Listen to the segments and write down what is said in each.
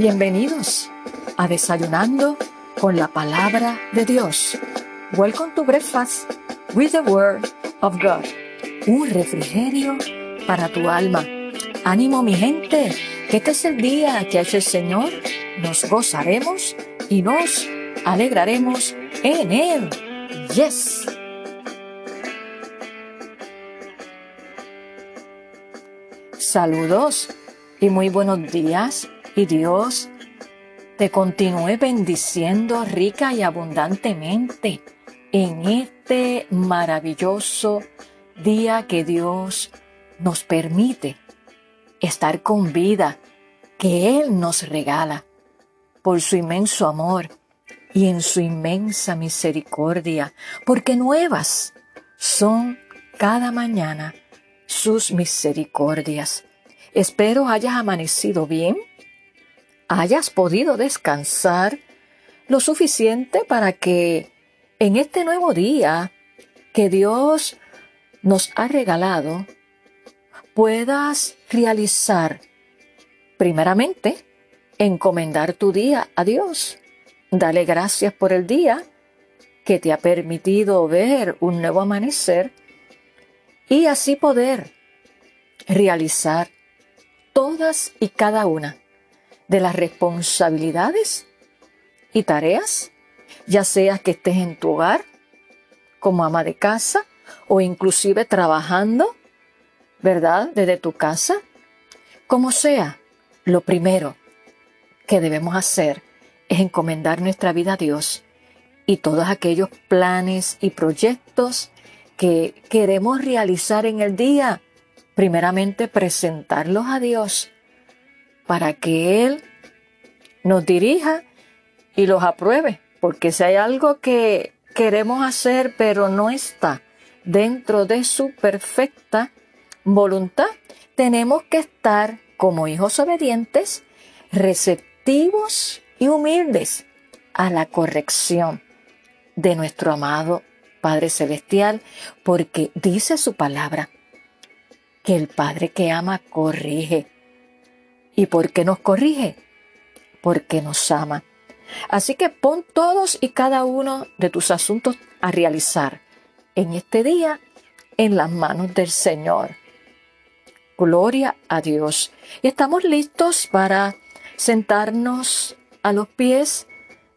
Bienvenidos a Desayunando con la Palabra de Dios. Welcome to Breakfast with the Word of God. Un refrigerio para tu alma. Ánimo mi gente, que este es el día que ha hecho el Señor. Nos gozaremos y nos alegraremos en Él. Yes. Saludos y muy buenos días Dios te continúe bendiciendo rica y abundantemente en este maravilloso día que Dios nos permite estar con vida, que Él nos regala por su inmenso amor y en su inmensa misericordia, porque nuevas son cada mañana sus misericordias. Espero hayas amanecido bien, hayas podido descansar lo suficiente para que en este nuevo día que Dios nos ha regalado, puedas realizar, primeramente, encomendar tu día a Dios. Dale gracias por el día que te ha permitido ver un nuevo amanecer y así poder realizar todas y cada una de las responsabilidades y tareas, ya sea que estés en tu hogar como ama de casa o inclusive trabajando, ¿verdad? Desde tu casa, como sea, lo primero que debemos hacer es encomendar nuestra vida a Dios y todos aquellos planes y proyectos que queremos realizar en el día, primeramente presentarlos a Dios para que Él nos dirija y los apruebe, porque si hay algo que queremos hacer pero no está dentro de su perfecta voluntad, tenemos que estar como hijos obedientes, receptivos y humildes a la corrección de nuestro amado Padre Celestial, porque dice su palabra que el Padre que ama corrige. ¿Y por qué nos corrige? Porque nos ama. Así que pon todos y cada uno de tus asuntos a realizar en este día en las manos del Señor. Gloria a Dios. Y estamos listos para sentarnos a los pies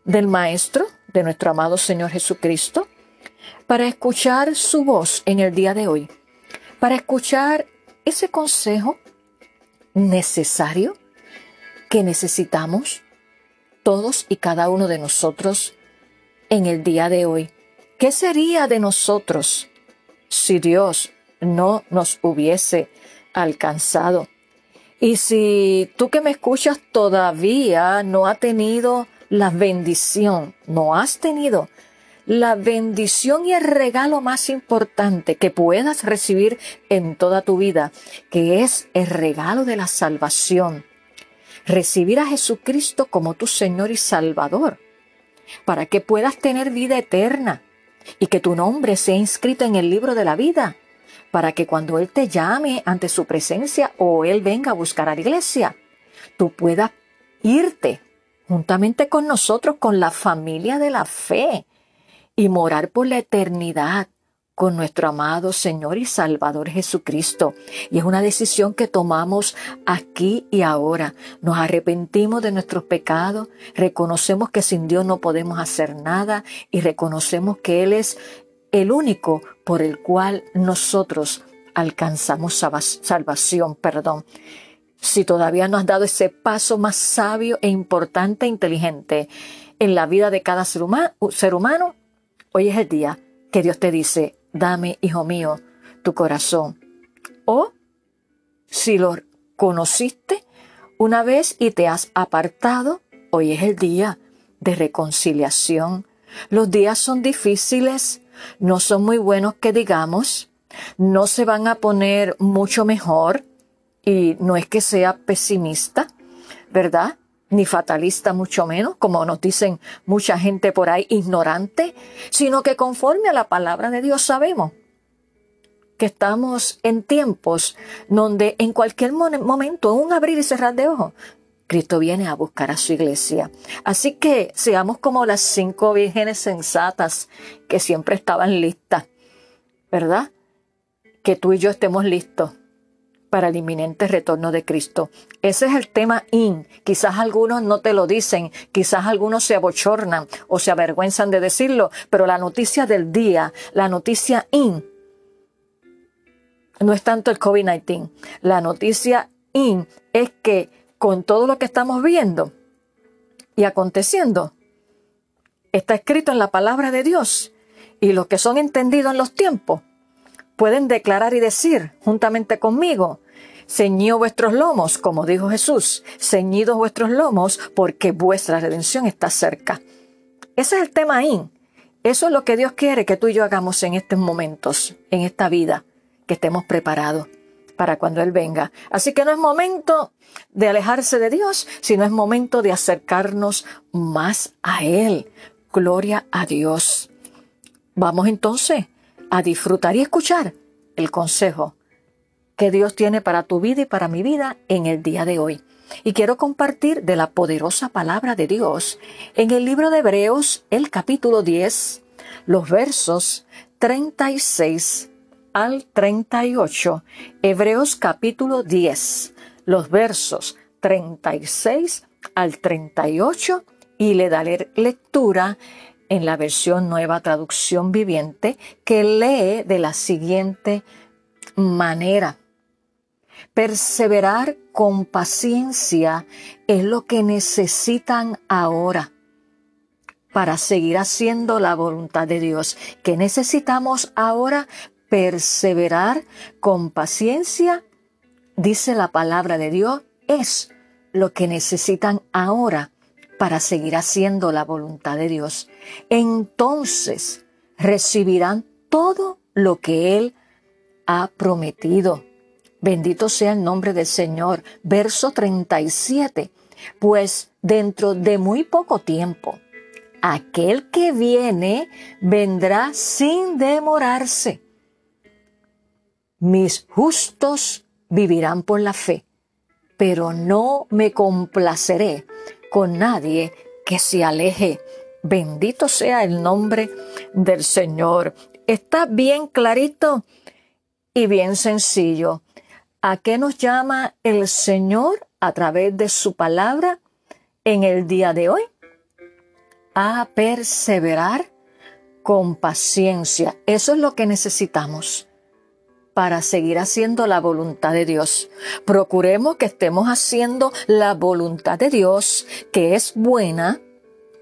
del Maestro, de nuestro amado Señor Jesucristo, para escuchar su voz en el día de hoy, para escuchar ese consejo necesario que necesitamos todos y cada uno de nosotros en el día de hoy. ¿Qué sería de nosotros si Dios no nos hubiese alcanzado? Y si tú que me escuchas todavía no ha tenido la bendición, no has tenido la bendición y el regalo más importante que puedas recibir en toda tu vida, que es el regalo de la salvación. Recibir a Jesucristo como tu Señor y Salvador, para que puedas tener vida eterna y que tu nombre sea inscrito en el libro de la vida, para que cuando Él te llame ante su presencia o Él venga a buscar a la iglesia, tú puedas irte juntamente con nosotros, con la familia de la fe, y morar por la eternidad con nuestro amado Señor y Salvador Jesucristo. Y es una decisión que tomamos aquí y ahora. Nos arrepentimos de nuestros pecados, reconocemos que sin Dios no podemos hacer nada y reconocemos que Él es el único por el cual nosotros alcanzamos salvación, perdón. Si todavía no has dado ese paso más sabio e importante e inteligente en la vida de cada ser humano, Hoy es el día que Dios te dice, dame, hijo mío, tu corazón. O si lo conociste una vez y te has apartado, hoy es el día de reconciliación. Los días son difíciles, no son muy buenos que digamos, no se van a poner mucho mejor y no es que sea pesimista, ¿verdad? Ni fatalista mucho menos, como nos dicen mucha gente por ahí ignorante, sino que conforme a la palabra de Dios sabemos que estamos en tiempos donde en cualquier momento, en un abrir y cerrar de ojos, Cristo viene a buscar a su iglesia. Así que seamos como las cinco vírgenes sensatas que siempre estaban listas, ¿verdad? Que tú y yo estemos listos para el inminente retorno de Cristo. Ese es el tema in. Quizás algunos no te lo dicen, quizás algunos se abochornan o se avergüenzan de decirlo, pero la noticia del día, la noticia in, no es tanto el COVID-19. La noticia in es que con todo lo que estamos viendo y aconteciendo, está escrito en la palabra de Dios y los que son entendidos en los tiempos pueden declarar y decir juntamente conmigo, Ceñido vuestros lomos, como dijo Jesús, ceñidos vuestros lomos, porque vuestra redención está cerca. Ese es el tema ahí. Eso es lo que Dios quiere que tú y yo hagamos en estos momentos, en esta vida, que estemos preparados para cuando Él venga. Así que no es momento de alejarse de Dios, sino es momento de acercarnos más a Él. Gloria a Dios. Vamos entonces a disfrutar y escuchar el consejo que Dios tiene para tu vida y para mi vida en el día de hoy. Y quiero compartir de la poderosa palabra de Dios en el libro de Hebreos, el capítulo 10, los versos 36 al 38. Hebreos capítulo 10, los versos 36 al 38 y le daré lectura en la versión nueva traducción viviente que lee de la siguiente manera. Perseverar con paciencia es lo que necesitan ahora para seguir haciendo la voluntad de Dios. ¿Qué necesitamos ahora? Perseverar con paciencia, dice la palabra de Dios, es lo que necesitan ahora para seguir haciendo la voluntad de Dios. Entonces recibirán todo lo que Él ha prometido. Bendito sea el nombre del Señor. Verso 37. Pues dentro de muy poco tiempo, aquel que viene vendrá sin demorarse. Mis justos vivirán por la fe, pero no me complaceré con nadie que se aleje. Bendito sea el nombre del Señor. Está bien clarito y bien sencillo. ¿A qué nos llama el Señor a través de su palabra en el día de hoy? A perseverar con paciencia. Eso es lo que necesitamos para seguir haciendo la voluntad de Dios. Procuremos que estemos haciendo la voluntad de Dios, que es buena,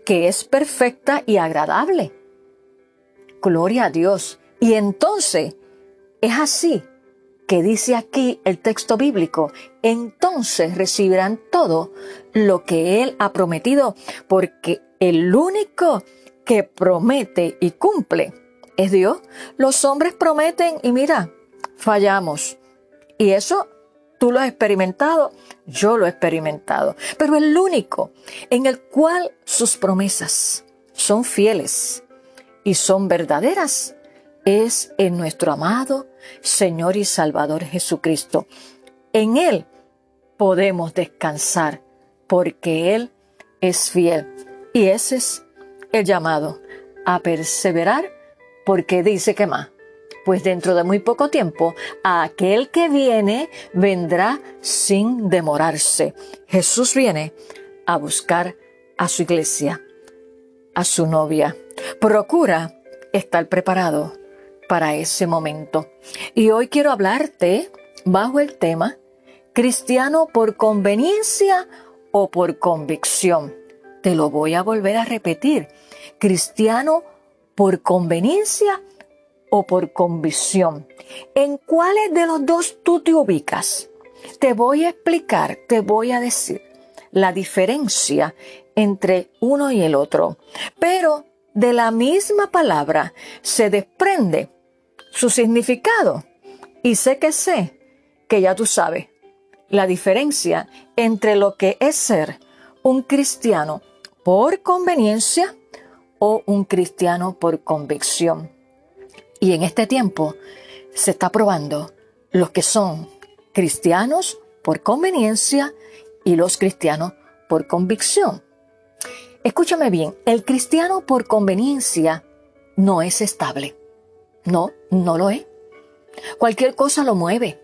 que es perfecta y agradable. Gloria a Dios. Y entonces, es así que dice aquí el texto bíblico, entonces recibirán todo lo que Él ha prometido, porque el único que promete y cumple es Dios. Los hombres prometen y mira, fallamos. Y eso tú lo has experimentado, yo lo he experimentado. Pero el único en el cual sus promesas son fieles y son verdaderas es en nuestro amado Señor y Salvador Jesucristo. En Él podemos descansar porque Él es fiel. Y ese es el llamado a perseverar porque dice que más. Pues dentro de muy poco tiempo, aquel que viene vendrá sin demorarse. Jesús viene a buscar a su iglesia, a su novia. Procura estar preparado para ese momento. Y hoy quiero hablarte bajo el tema cristiano por conveniencia o por convicción. Te lo voy a volver a repetir. Cristiano por conveniencia o por convicción. ¿En cuáles de los dos tú te ubicas? Te voy a explicar, te voy a decir la diferencia entre uno y el otro. Pero de la misma palabra se desprende su significado. Y sé que sé que ya tú sabes la diferencia entre lo que es ser un cristiano por conveniencia o un cristiano por convicción. Y en este tiempo se está probando los que son cristianos por conveniencia y los cristianos por convicción. Escúchame bien, el cristiano por conveniencia no es estable. No, no lo es. Cualquier cosa lo mueve.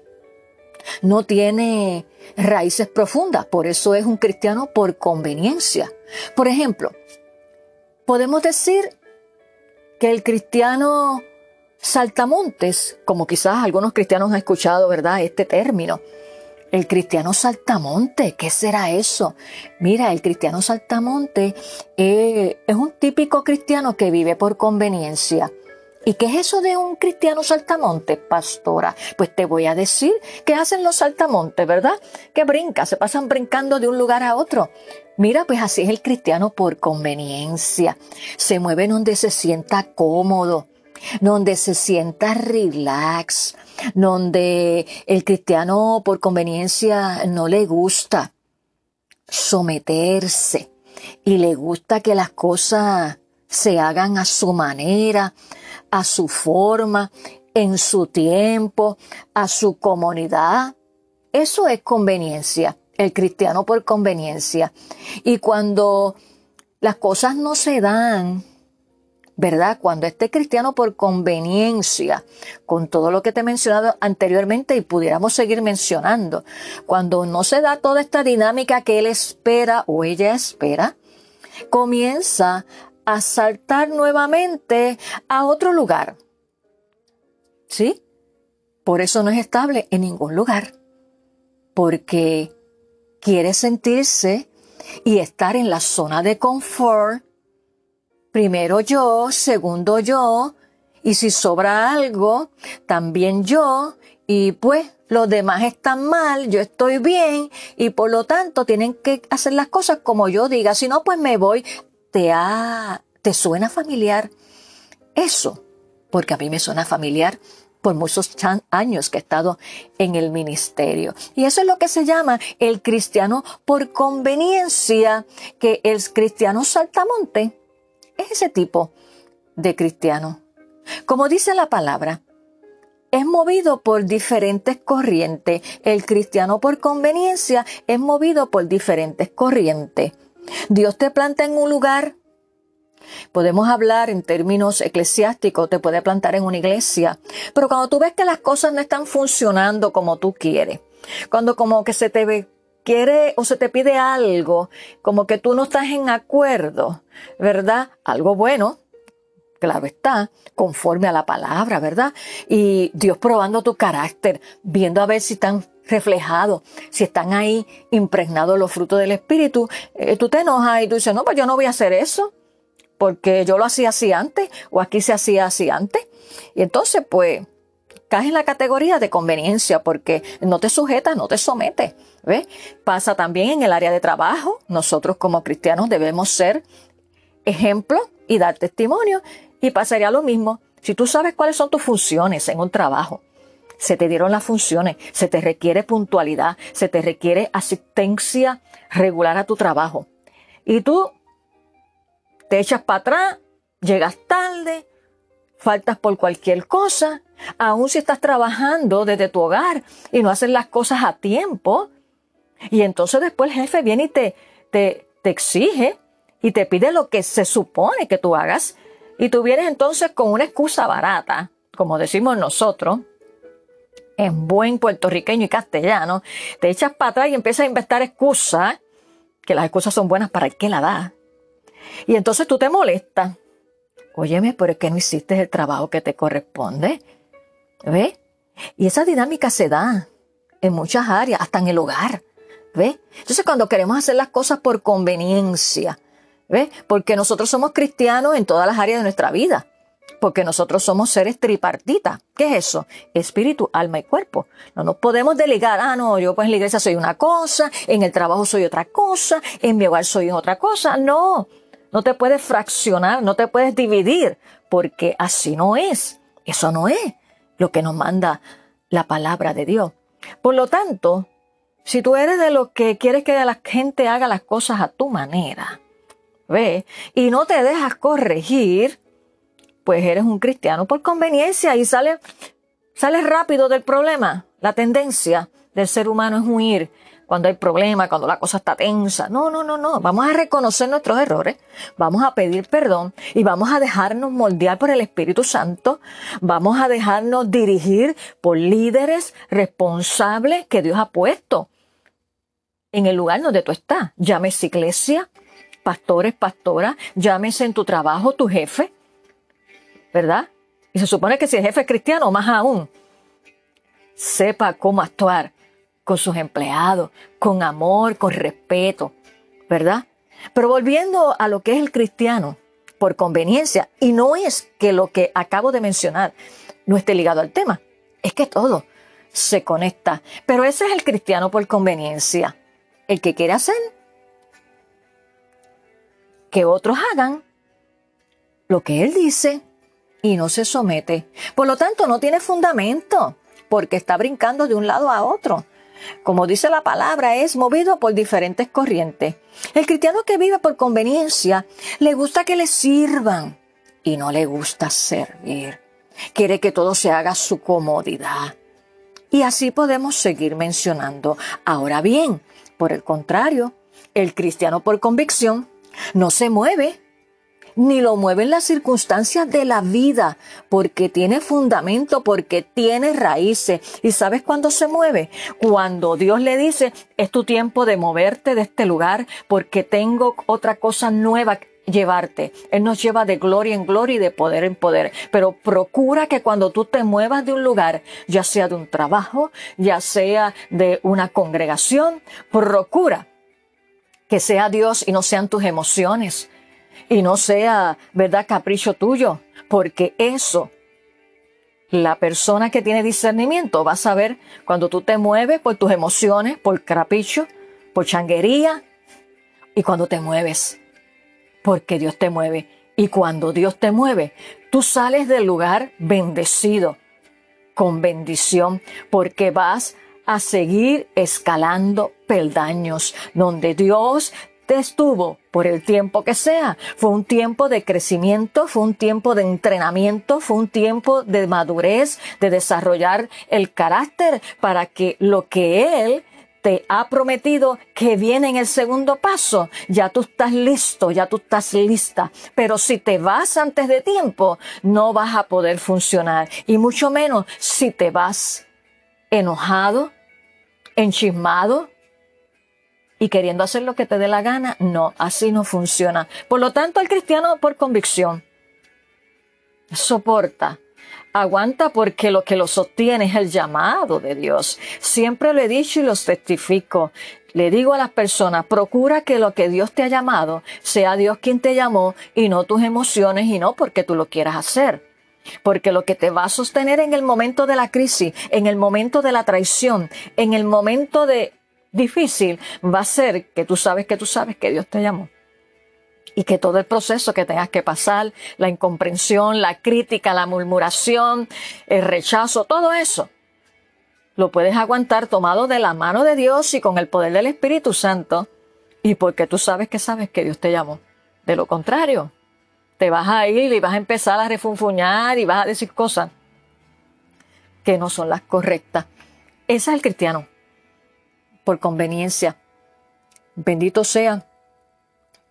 No tiene raíces profundas, por eso es un cristiano por conveniencia. Por ejemplo, podemos decir que el cristiano saltamontes, como quizás algunos cristianos han escuchado, ¿verdad? Este término. El cristiano saltamonte, ¿qué será eso? Mira, el cristiano saltamonte eh, es un típico cristiano que vive por conveniencia. ¿Y qué es eso de un cristiano saltamonte, pastora? Pues te voy a decir qué hacen los saltamontes, ¿verdad? Que brinca, se pasan brincando de un lugar a otro. Mira, pues así es el cristiano por conveniencia. Se mueve donde se sienta cómodo, donde se sienta relax, donde el cristiano por conveniencia no le gusta someterse y le gusta que las cosas se hagan a su manera, a su forma, en su tiempo, a su comunidad. Eso es conveniencia, el cristiano por conveniencia. Y cuando las cosas no se dan, ¿verdad? Cuando este cristiano por conveniencia, con todo lo que te he mencionado anteriormente y pudiéramos seguir mencionando, cuando no se da toda esta dinámica que él espera o ella espera, comienza a saltar nuevamente a otro lugar. ¿Sí? Por eso no es estable en ningún lugar. Porque quiere sentirse y estar en la zona de confort. Primero yo, segundo yo, y si sobra algo, también yo, y pues los demás están mal, yo estoy bien, y por lo tanto tienen que hacer las cosas como yo diga, si no, pues me voy te ha, te suena familiar eso, porque a mí me suena familiar por muchos años que he estado en el ministerio. Y eso es lo que se llama el cristiano por conveniencia, que el cristiano saltamonte es ese tipo de cristiano. Como dice la palabra, es movido por diferentes corrientes. El cristiano por conveniencia es movido por diferentes corrientes. Dios te planta en un lugar. Podemos hablar en términos eclesiásticos, te puede plantar en una iglesia, pero cuando tú ves que las cosas no están funcionando como tú quieres, cuando como que se te quiere o se te pide algo, como que tú no estás en acuerdo, ¿verdad? Algo bueno, claro está, conforme a la palabra, ¿verdad? Y Dios probando tu carácter, viendo a ver si están reflejado, si están ahí impregnados los frutos del Espíritu, eh, tú te enojas y tú dices, no, pues yo no voy a hacer eso, porque yo lo hacía así antes, o aquí se hacía así antes. Y entonces, pues, caes en la categoría de conveniencia, porque no te sujetas, no te sometes. ¿ves? Pasa también en el área de trabajo. Nosotros como cristianos debemos ser ejemplo y dar testimonio. Y pasaría lo mismo si tú sabes cuáles son tus funciones en un trabajo se te dieron las funciones, se te requiere puntualidad, se te requiere asistencia regular a tu trabajo. Y tú te echas para atrás, llegas tarde, faltas por cualquier cosa, aun si estás trabajando desde tu hogar y no haces las cosas a tiempo. Y entonces después el jefe viene y te, te, te exige y te pide lo que se supone que tú hagas. Y tú vienes entonces con una excusa barata, como decimos nosotros, en buen puertorriqueño y castellano, te echas para atrás y empiezas a inventar excusas, que las excusas son buenas para el que la da. Y entonces tú te molestas. Óyeme, pero es que no hiciste el trabajo que te corresponde. ¿Ves? Y esa dinámica se da en muchas áreas, hasta en el hogar. ¿Ves? Entonces cuando queremos hacer las cosas por conveniencia, ¿ves? Porque nosotros somos cristianos en todas las áreas de nuestra vida porque nosotros somos seres tripartitas. ¿Qué es eso? Espíritu, alma y cuerpo. No nos podemos delegar, ah, no, yo pues en la iglesia soy una cosa, en el trabajo soy otra cosa, en mi hogar soy otra cosa. No, no te puedes fraccionar, no te puedes dividir, porque así no es. Eso no es lo que nos manda la palabra de Dios. Por lo tanto, si tú eres de los que quieres que la gente haga las cosas a tu manera, ¿ve? Y no te dejas corregir, pues eres un cristiano por conveniencia y sales, sales rápido del problema. La tendencia del ser humano es huir cuando hay problemas, cuando la cosa está tensa. No, no, no, no. Vamos a reconocer nuestros errores, vamos a pedir perdón y vamos a dejarnos moldear por el Espíritu Santo. Vamos a dejarnos dirigir por líderes responsables que Dios ha puesto en el lugar donde tú estás. Llámese iglesia, pastores, pastoras, llámese en tu trabajo tu jefe, ¿verdad? Y se supone que si el jefe es cristiano, más aún, sepa cómo actuar con sus empleados, con amor, con respeto, ¿verdad? Pero volviendo a lo que es el cristiano, por conveniencia, y no es que lo que acabo de mencionar no esté ligado al tema, es que todo se conecta. Pero ese es el cristiano por conveniencia, el que quiere hacer que otros hagan lo que él dice y no se somete. Por lo tanto, no tiene fundamento, porque está brincando de un lado a otro como dice la palabra, es movido por diferentes corrientes. El cristiano que vive por conveniencia le gusta que le sirvan y no le gusta servir. Quiere que todo se haga a su comodidad. Y así podemos seguir mencionando. Ahora bien, por el contrario, el cristiano por convicción no se mueve ni lo mueven las circunstancias de la vida, porque tiene fundamento, porque tiene raíces. ¿Y sabes cuándo se mueve? Cuando Dios le dice, es tu tiempo de moverte de este lugar, porque tengo otra cosa nueva llevarte. Él nos lleva de gloria en gloria y de poder en poder. Pero procura que cuando tú te muevas de un lugar, ya sea de un trabajo, ya sea de una congregación, procura que sea Dios y no sean tus emociones y no sea, ¿verdad?, capricho tuyo, porque eso, la persona que tiene discernimiento va a saber cuando tú te mueves por tus emociones, por capricho, por changuería, y cuando te mueves, porque Dios te mueve. Y cuando Dios te mueve, tú sales del lugar bendecido, con bendición, porque vas a seguir escalando peldaños, donde Dios estuvo por el tiempo que sea. Fue un tiempo de crecimiento, fue un tiempo de entrenamiento, fue un tiempo de madurez, de desarrollar el carácter para que lo que Él te ha prometido que viene en el segundo paso, ya tú estás listo, ya tú estás lista. Pero si te vas antes de tiempo, no vas a poder funcionar. Y mucho menos si te vas enojado, enchismado, y queriendo hacer lo que te dé la gana, no, así no funciona. Por lo tanto, el cristiano por convicción soporta, aguanta porque lo que lo sostiene es el llamado de Dios. Siempre lo he dicho y lo testifico. Le digo a las personas, procura que lo que Dios te ha llamado sea Dios quien te llamó y no tus emociones y no porque tú lo quieras hacer. Porque lo que te va a sostener en el momento de la crisis, en el momento de la traición, en el momento de difícil va a ser que tú sabes que tú sabes que Dios te llamó. Y que todo el proceso que tengas que pasar, la incomprensión, la crítica, la murmuración, el rechazo, todo eso, lo puedes aguantar tomado de la mano de Dios y con el poder del Espíritu Santo. Y porque tú sabes que sabes que Dios te llamó. De lo contrario, te vas a ir y vas a empezar a refunfuñar y vas a decir cosas que no son las correctas. Ese es el cristiano por conveniencia. Bendito sea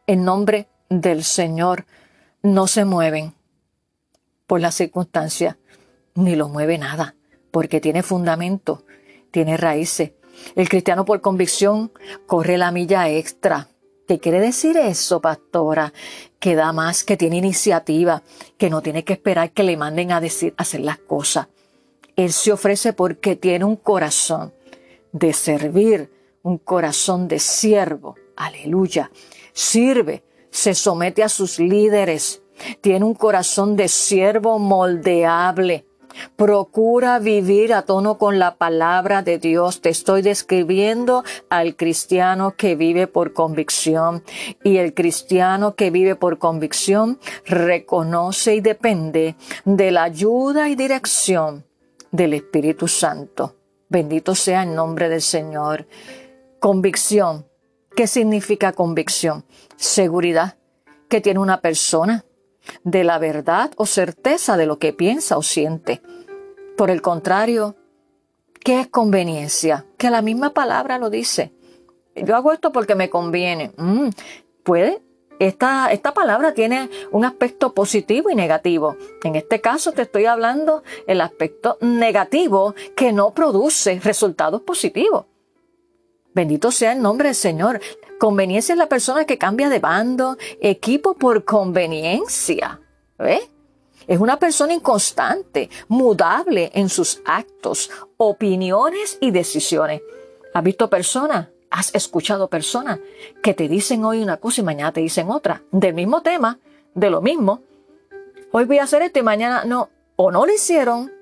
en nombre del Señor. No se mueven por las circunstancias, ni lo mueve nada, porque tiene fundamento, tiene raíces. El cristiano por convicción corre la milla extra. ¿Qué quiere decir eso, pastora? Que da más, que tiene iniciativa, que no tiene que esperar que le manden a decir, hacer las cosas. Él se ofrece porque tiene un corazón de servir, un corazón de siervo. Aleluya. Sirve, se somete a sus líderes, tiene un corazón de siervo moldeable. Procura vivir a tono con la palabra de Dios. Te estoy describiendo al cristiano que vive por convicción. Y el cristiano que vive por convicción reconoce y depende de la ayuda y dirección del Espíritu Santo. Bendito sea el nombre del Señor. Convicción. ¿Qué significa convicción? Seguridad que tiene una persona de la verdad o certeza de lo que piensa o siente. Por el contrario, ¿qué es conveniencia? Que la misma palabra lo dice. yo hago esto porque me conviene. Mm, puede. Esta, palabra tiene un aspecto positivo y negativo. En este caso te estoy hablando el aspecto negativo que no produce resultados positivos. Bendito sea el nombre del Señor. Conveniencia es la persona que cambia de bando, equipo por conveniencia. ¿Ve? Es una persona inconstante, mudable en sus actos, opiniones y decisiones. ¿Has visto personas? ¿Has escuchado personas que te dicen hoy una cosa y mañana te dicen otra? Del mismo tema, de lo mismo. Hoy voy a hacer esto y mañana no. O no lo hicieron,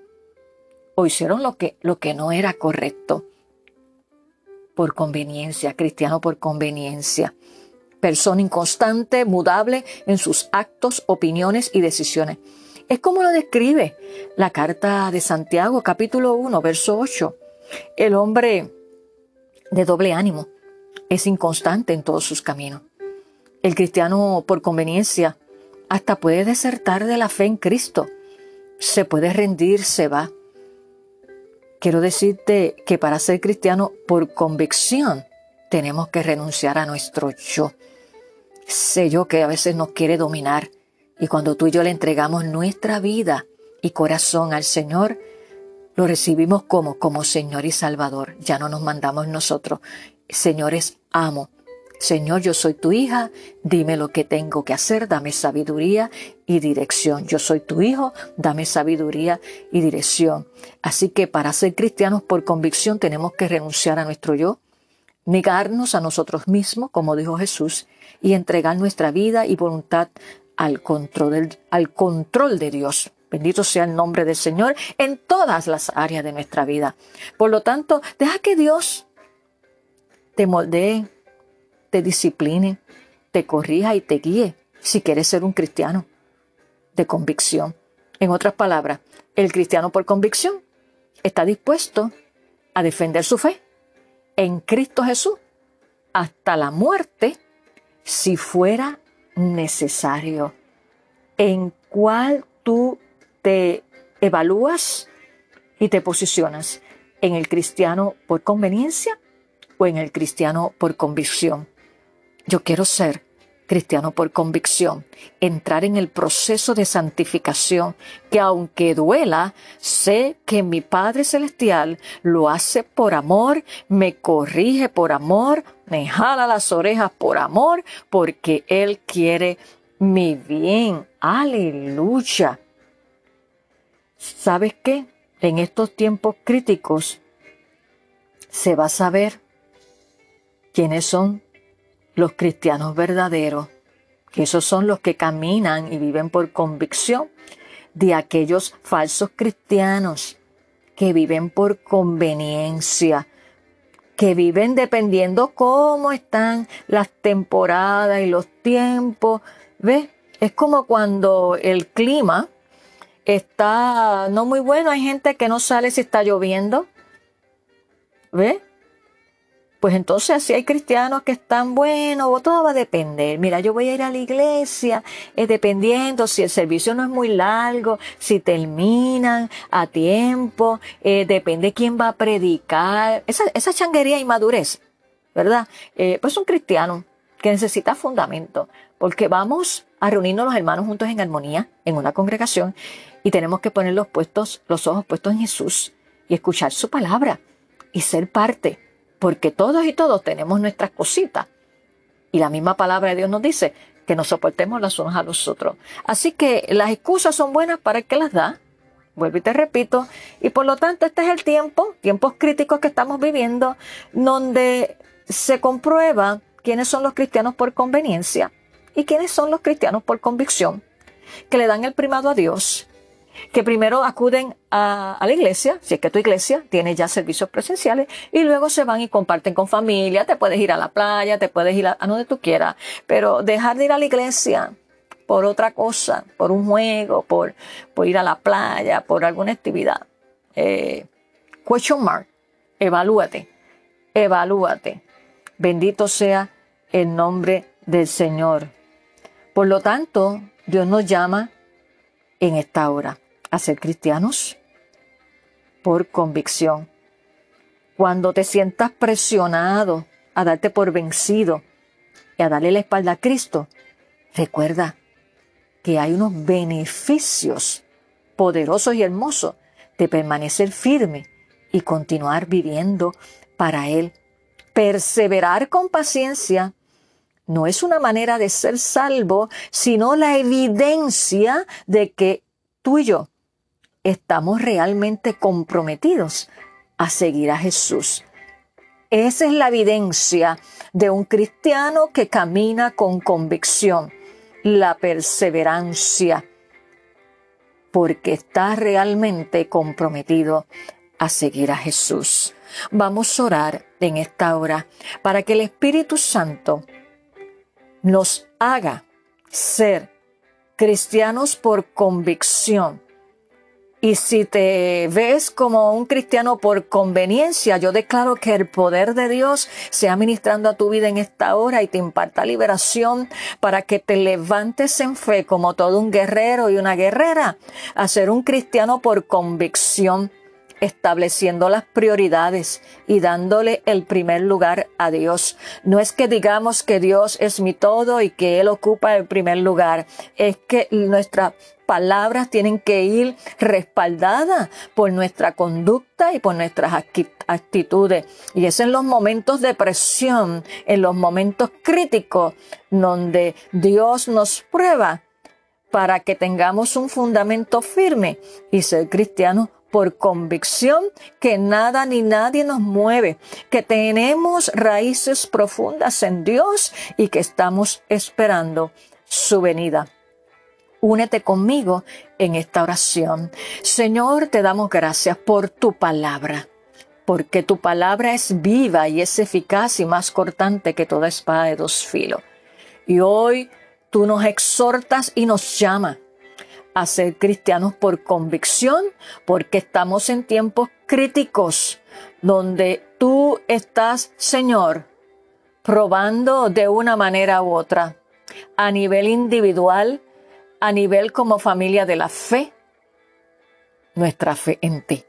o hicieron lo que, lo que no era correcto. Por conveniencia, cristiano por conveniencia. Persona inconstante, mudable en sus actos, opiniones y decisiones. Es como lo describe la carta de Santiago, capítulo 1, verso 8. El hombre de doble ánimo es inconstante en todos sus caminos. El cristiano, por conveniencia, hasta puede desertar de la fe en Cristo. Se puede rendir, se va. Quiero decirte que para ser cristiano por convicción tenemos que renunciar a nuestro yo. Sé yo que a veces nos quiere dominar y cuando tú y yo le entregamos nuestra vida y corazón al Señor, lo recibimos como, como Señor y Salvador. Ya no nos mandamos nosotros. Señores, amo. Señor, yo soy tu hija, dime lo que tengo que hacer, dame sabiduría y dirección. Yo soy tu hijo, dame sabiduría y dirección. Así que para ser cristianos por convicción tenemos que renunciar a nuestro yo, negarnos a nosotros mismos, como dijo Jesús, y entregar nuestra vida y voluntad al control, al control de Dios. Bendito sea el nombre del Señor en todas las áreas de nuestra vida. Por lo tanto, deja que Dios te moldee, te discipline, te corrija y te guíe si quieres ser un cristiano de convicción. En otras palabras, el cristiano por convicción está dispuesto a defender su fe en Cristo Jesús hasta la muerte si fuera necesario, en cuál tú te evalúas y te posicionas, en el cristiano por conveniencia o en el cristiano por convicción. Yo quiero ser cristiano por convicción, entrar en el proceso de santificación, que aunque duela, sé que mi Padre Celestial lo hace por amor, me corrige por amor, me jala las orejas por amor, porque Él quiere mi bien. Aleluya. ¿Sabes qué? En estos tiempos críticos se va a saber quiénes son los cristianos verdaderos, que esos son los que caminan y viven por convicción, de aquellos falsos cristianos que viven por conveniencia, que viven dependiendo cómo están las temporadas y los tiempos. ¿Ves? Es como cuando el clima está no muy bueno, hay gente que no sale si está lloviendo. ¿Ves? Pues entonces si hay cristianos que están buenos, todo va a depender. Mira, yo voy a ir a la iglesia, eh, dependiendo si el servicio no es muy largo, si terminan a tiempo, eh, depende quién va a predicar. Esa, esa changuería y madurez, ¿verdad? Eh, pues un cristiano que necesita fundamento, porque vamos a reunirnos los hermanos juntos en armonía, en una congregación, y tenemos que poner los, puestos, los ojos puestos en Jesús y escuchar su palabra y ser parte porque todos y todos tenemos nuestras cositas. Y la misma palabra de Dios nos dice que nos soportemos las unas a los otros. Así que las excusas son buenas para el que las da. Vuelvo y te repito. Y por lo tanto, este es el tiempo, tiempos críticos que estamos viviendo, donde se comprueba quiénes son los cristianos por conveniencia y quiénes son los cristianos por convicción, que le dan el primado a Dios que primero acuden a, la iglesia, si es que tu iglesia tiene ya servicios presenciales, y luego se van y comparten con familia, te puedes ir a la playa, te puedes ir a, donde tú quieras, pero dejar de ir a la iglesia por otra cosa, por un juego, por, por ir a la playa, por alguna actividad. Eh, question mark, evalúate, evalúate. Bendito sea el nombre del Señor. Por lo tanto, Dios nos llama en esta hora a ser cristianos por convicción. Cuando te sientas presionado a darte por vencido y a darle la espalda a Cristo, recuerda que hay unos beneficios poderosos y hermosos de permanecer firme y continuar viviendo para Él. Perseverar con paciencia no es una manera de ser salvo, sino la evidencia de que tú y yo estamos realmente comprometidos a seguir a Jesús. Esa es la evidencia de un cristiano que camina con convicción, la perseverancia, porque está realmente comprometido a seguir a Jesús. Vamos a orar en esta hora para que el Espíritu Santo nos haga ser cristianos por convicción. Y si te ves como un cristiano por conveniencia, yo declaro que el poder de Dios sea ministrando a tu vida en esta hora y te imparta liberación para que te levantes en fe como todo un guerrero y una guerrera a ser un cristiano por convicción estableciendo las prioridades y dándole el primer lugar a Dios. No es que digamos que Dios es mi todo y que Él ocupa el primer lugar, es que nuestras palabras tienen que ir respaldadas por nuestra conducta y por nuestras actitudes. Y es en los momentos de presión, en los momentos críticos, donde Dios nos prueba para que tengamos un fundamento firme y ser cristianos por convicción que nada ni nadie nos mueve, que tenemos raíces profundas en Dios y que estamos esperando su venida. Únete conmigo en esta oración. Señor, te damos gracias por tu palabra, porque tu palabra es viva y es eficaz y más cortante que toda espada de dos filos. Y hoy tú nos exhortas y nos llamas a ser cristianos por convicción, porque estamos en tiempos críticos donde tú estás, Señor, probando de una manera u otra, a nivel individual, a nivel como familia de la fe, nuestra fe en ti.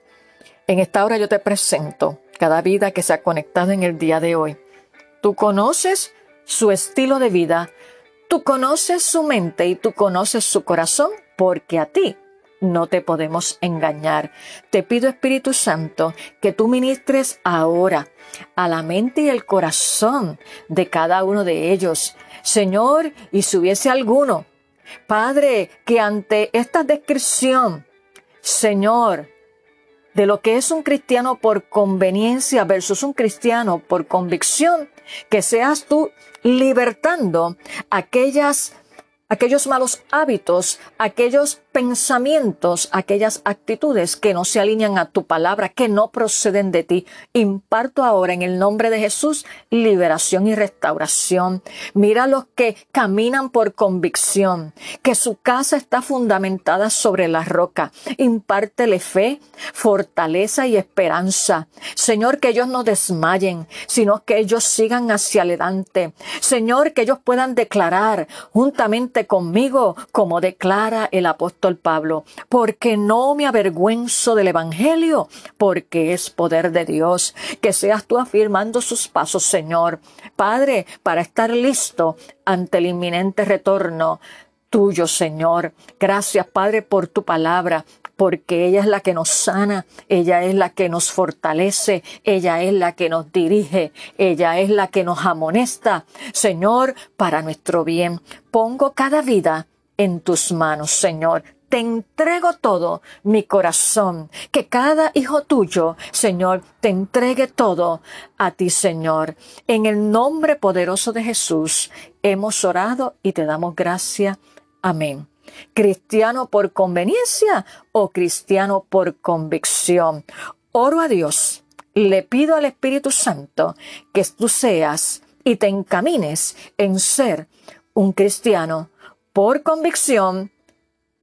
En esta hora yo te presento cada vida que se ha conectado en el día de hoy. Tú conoces su estilo de vida, tú conoces su mente y tú conoces su corazón porque a ti no te podemos engañar. Te pido Espíritu Santo que tú ministres ahora a la mente y el corazón de cada uno de ellos. Señor, y si hubiese alguno, Padre, que ante esta descripción, Señor, de lo que es un cristiano por conveniencia versus un cristiano por convicción, que seas tú libertando aquellas aquellos malos hábitos, aquellos pensamientos, aquellas actitudes que no se alinean a tu palabra, que no proceden de ti. Imparto ahora en el nombre de Jesús liberación y restauración. Mira los que caminan por convicción, que su casa está fundamentada sobre la roca. Impártele fe, fortaleza y esperanza. Señor, que ellos no desmayen, sino que ellos sigan hacia adelante. Señor, que ellos puedan declarar juntamente conmigo, como declara el apóstol Pablo, porque no me avergüenzo del Evangelio, porque es poder de Dios. Que seas tú afirmando sus pasos, Señor. Padre, para estar listo ante el inminente retorno tuyo, Señor. Gracias, Padre, por tu palabra, porque ella es la que nos sana, ella es la que nos fortalece, ella es la que nos dirige, ella es la que nos amonesta. Señor, para nuestro bien, pongo cada vida en tus manos, Señor te entrego todo mi corazón, que cada hijo tuyo, Señor, te entregue todo a ti, Señor. En el nombre poderoso de Jesús hemos orado y te damos gracia. Amén. ¿Cristiano por conveniencia o cristiano por convicción? Oro a Dios, le pido al Espíritu Santo que tú seas y te encamines en ser un cristiano por convicción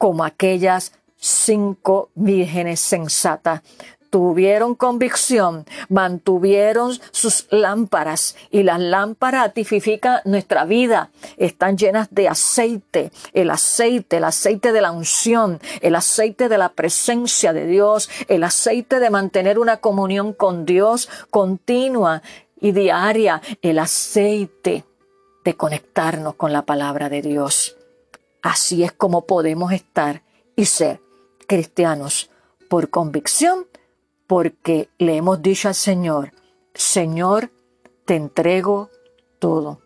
como aquellas cinco vírgenes sensatas. Tuvieron convicción, mantuvieron sus lámparas y las lámparas tipifican nuestra vida. Están llenas de aceite, el aceite, el aceite de la unción, el aceite de la presencia de Dios, el aceite de mantener una comunión con Dios continua y diaria el aceite de conectarnos con la palabra de Dios. Así es como podemos estar y ser cristianos por convicción, porque le hemos dicho al Señor, Señor, te entrego todo.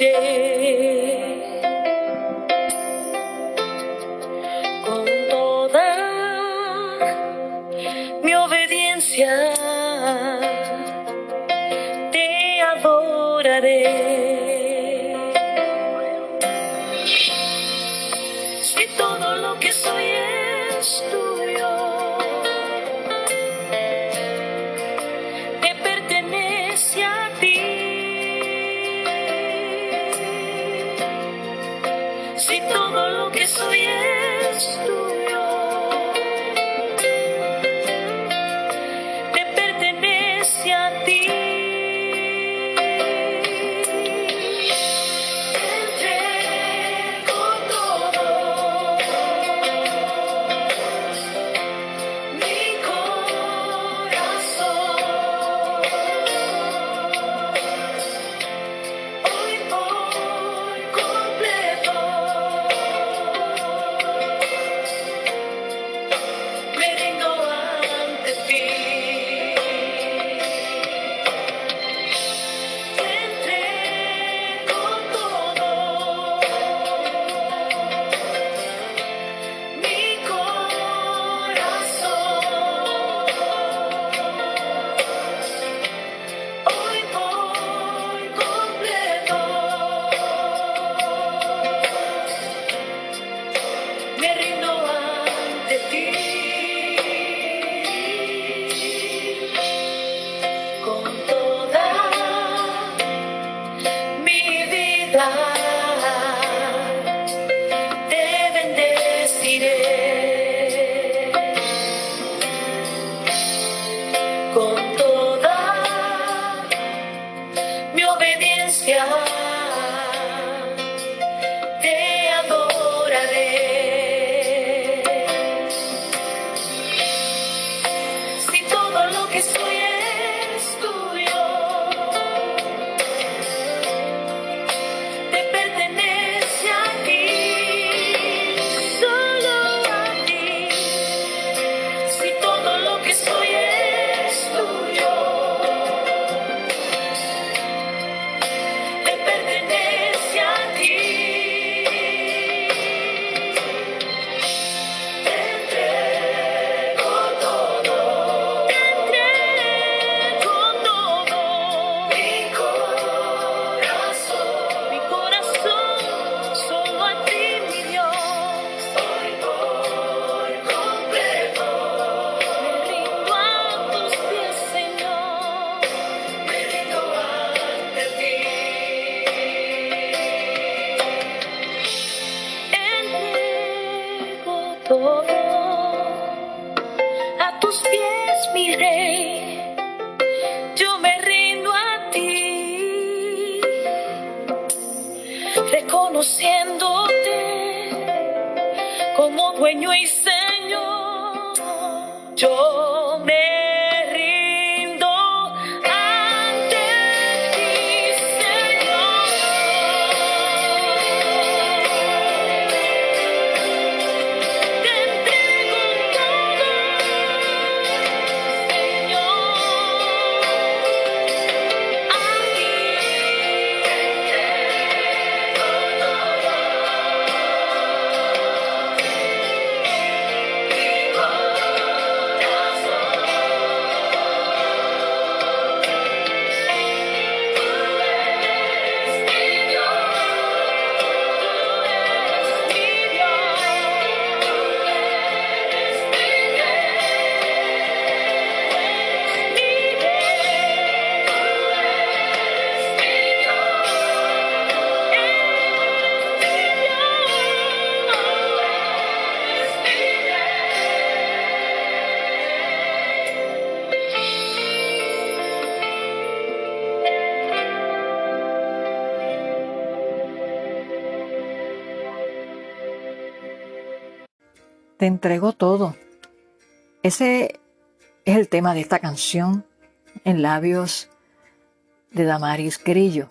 waiting. Te entrego todo. Ese es el tema de esta canción en labios de Damaris Grillo.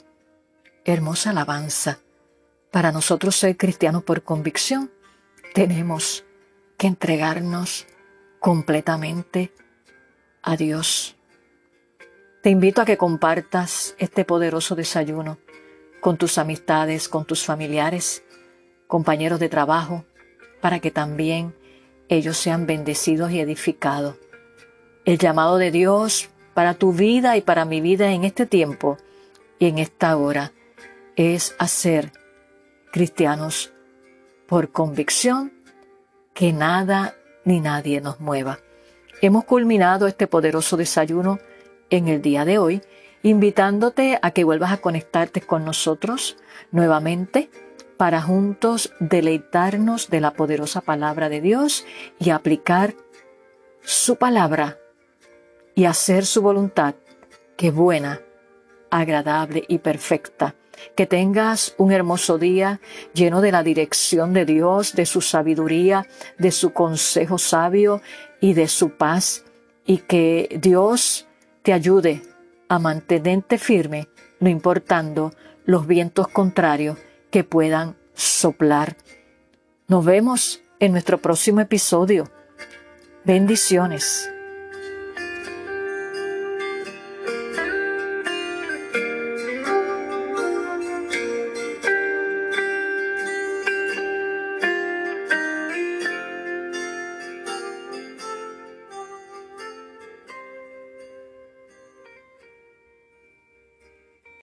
Hermosa alabanza. Para nosotros ser cristianos por convicción, tenemos que entregarnos completamente a Dios. Te invito a que compartas este poderoso desayuno con tus amistades, con tus familiares, compañeros de trabajo, para que también ellos sean bendecidos y edificados. El llamado de Dios para tu vida y para mi vida en este tiempo y en esta hora es hacer cristianos por convicción que nada ni nadie nos mueva. Hemos culminado este poderoso desayuno en el día de hoy, invitándote a que vuelvas a conectarte con nosotros nuevamente para juntos deleitarnos de la poderosa palabra de Dios y aplicar su palabra y hacer su voluntad, que buena, agradable y perfecta. Que tengas un hermoso día lleno de la dirección de Dios, de su sabiduría, de su consejo sabio y de su paz, y que Dios te ayude a mantenerte firme, no importando los vientos contrarios que puedan soplar. Nos vemos en nuestro próximo episodio. Bendiciones.